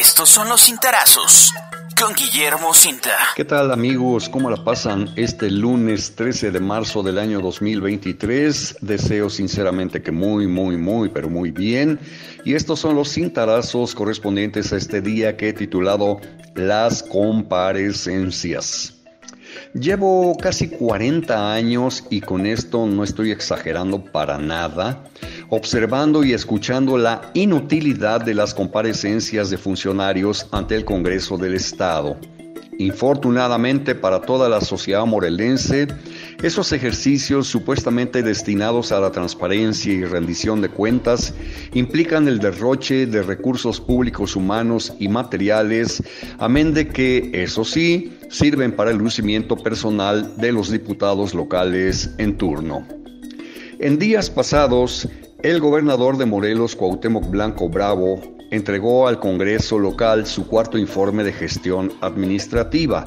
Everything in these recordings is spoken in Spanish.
Estos son los cintarazos con Guillermo Cinta. ¿Qué tal amigos? ¿Cómo la pasan este lunes 13 de marzo del año 2023? Deseo sinceramente que muy, muy, muy, pero muy bien. Y estos son los cintarazos correspondientes a este día que he titulado Las comparecencias. Llevo casi 40 años y con esto no estoy exagerando para nada, observando y escuchando la inutilidad de las comparecencias de funcionarios ante el Congreso del Estado. Infortunadamente para toda la sociedad morelense, esos ejercicios supuestamente destinados a la transparencia y rendición de cuentas implican el derroche de recursos públicos humanos y materiales, amén de que, eso sí, sirven para el lucimiento personal de los diputados locales en turno. En días pasados, el gobernador de Morelos, Cuauhtémoc Blanco Bravo, entregó al Congreso local su cuarto informe de gestión administrativa.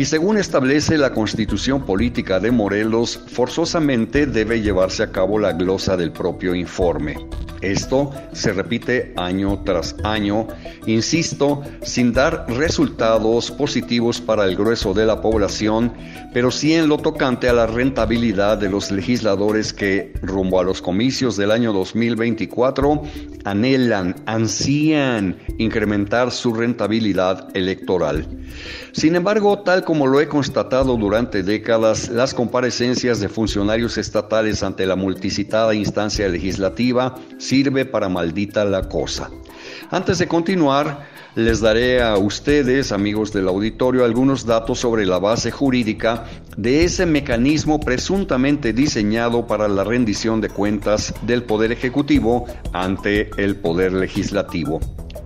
Y según establece la constitución política de Morelos, forzosamente debe llevarse a cabo la glosa del propio informe. Esto se repite año tras año, insisto, sin dar resultados positivos para el grueso de la población, pero sí en lo tocante a la rentabilidad de los legisladores que, rumbo a los comicios del año 2024, anhelan, ansían incrementar su rentabilidad electoral. Sin embargo, tal como lo he constatado durante décadas, las comparecencias de funcionarios estatales ante la multicitada instancia legislativa sirve para maldita la cosa. Antes de continuar, les daré a ustedes, amigos del auditorio, algunos datos sobre la base jurídica de ese mecanismo presuntamente diseñado para la rendición de cuentas del Poder Ejecutivo ante el Poder Legislativo.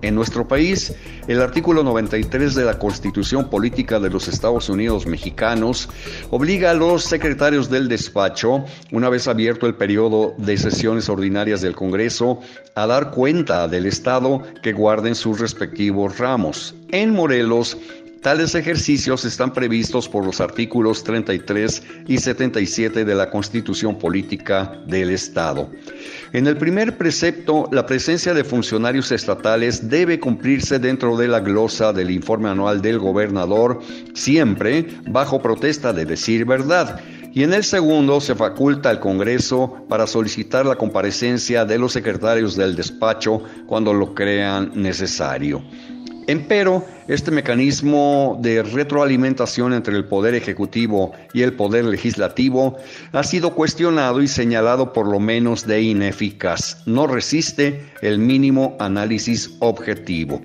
En nuestro país, el artículo 93 de la Constitución Política de los Estados Unidos Mexicanos obliga a los secretarios del despacho, una vez abierto el periodo de sesiones ordinarias del Congreso, a dar cuenta del Estado que guarden sus respectivos ramos. En Morelos, Tales ejercicios están previstos por los artículos 33 y 77 de la Constitución Política del Estado. En el primer precepto, la presencia de funcionarios estatales debe cumplirse dentro de la glosa del informe anual del gobernador, siempre bajo protesta de decir verdad. Y en el segundo se faculta al Congreso para solicitar la comparecencia de los secretarios del despacho cuando lo crean necesario. Empero, este mecanismo de retroalimentación entre el Poder Ejecutivo y el Poder Legislativo ha sido cuestionado y señalado por lo menos de ineficaz. No resiste el mínimo análisis objetivo.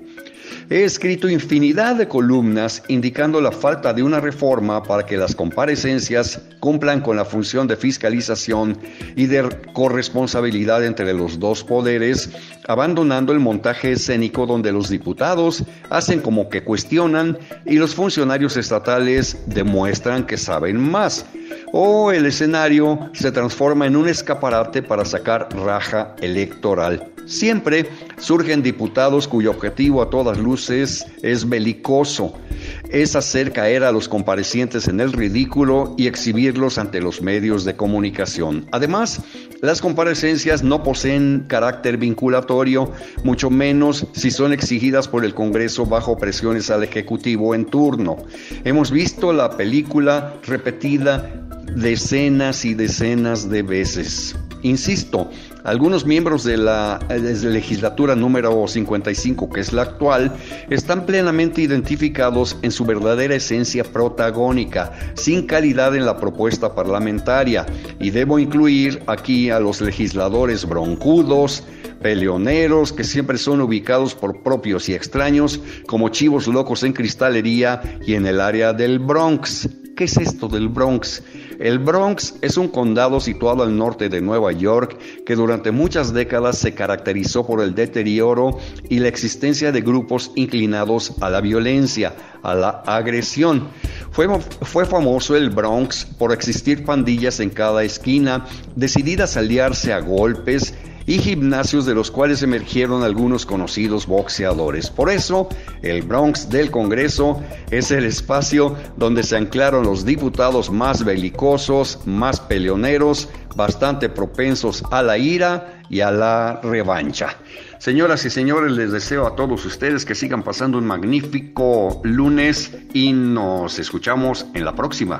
He escrito infinidad de columnas indicando la falta de una reforma para que las comparecencias cumplan con la función de fiscalización y de corresponsabilidad entre los dos poderes, abandonando el montaje escénico donde los diputados hacen como que cuestionan y los funcionarios estatales demuestran que saben más o el escenario se transforma en un escaparate para sacar raja electoral. Siempre surgen diputados cuyo objetivo a todas luces es belicoso, es hacer caer a los comparecientes en el ridículo y exhibirlos ante los medios de comunicación. Además, las comparecencias no poseen carácter vinculatorio, mucho menos si son exigidas por el Congreso bajo presiones al Ejecutivo en turno. Hemos visto la película repetida decenas y decenas de veces. Insisto, algunos miembros de la, legislatura número 55, que es la actual, están plenamente identificados en su verdadera esencia protagónica, sin calidad en la propuesta parlamentaria, y debo incluir aquí a los legisladores broncudos, peleoneros que siempre son ubicados por propios y extraños como chivos locos en cristalería y en el área del Bronx. ¿Qué es esto del Bronx? El Bronx es un condado situado al norte de Nueva York que durante muchas décadas se caracterizó por el deterioro y la existencia de grupos inclinados a la violencia, a la agresión. Fue, fue famoso el Bronx por existir pandillas en cada esquina, decididas a aliarse a golpes y gimnasios de los cuales emergieron algunos conocidos boxeadores. Por eso, el Bronx del Congreso es el espacio donde se anclaron los diputados más belicosos, más peleoneros, bastante propensos a la ira y a la revancha. Señoras y señores, les deseo a todos ustedes que sigan pasando un magnífico lunes y nos escuchamos en la próxima.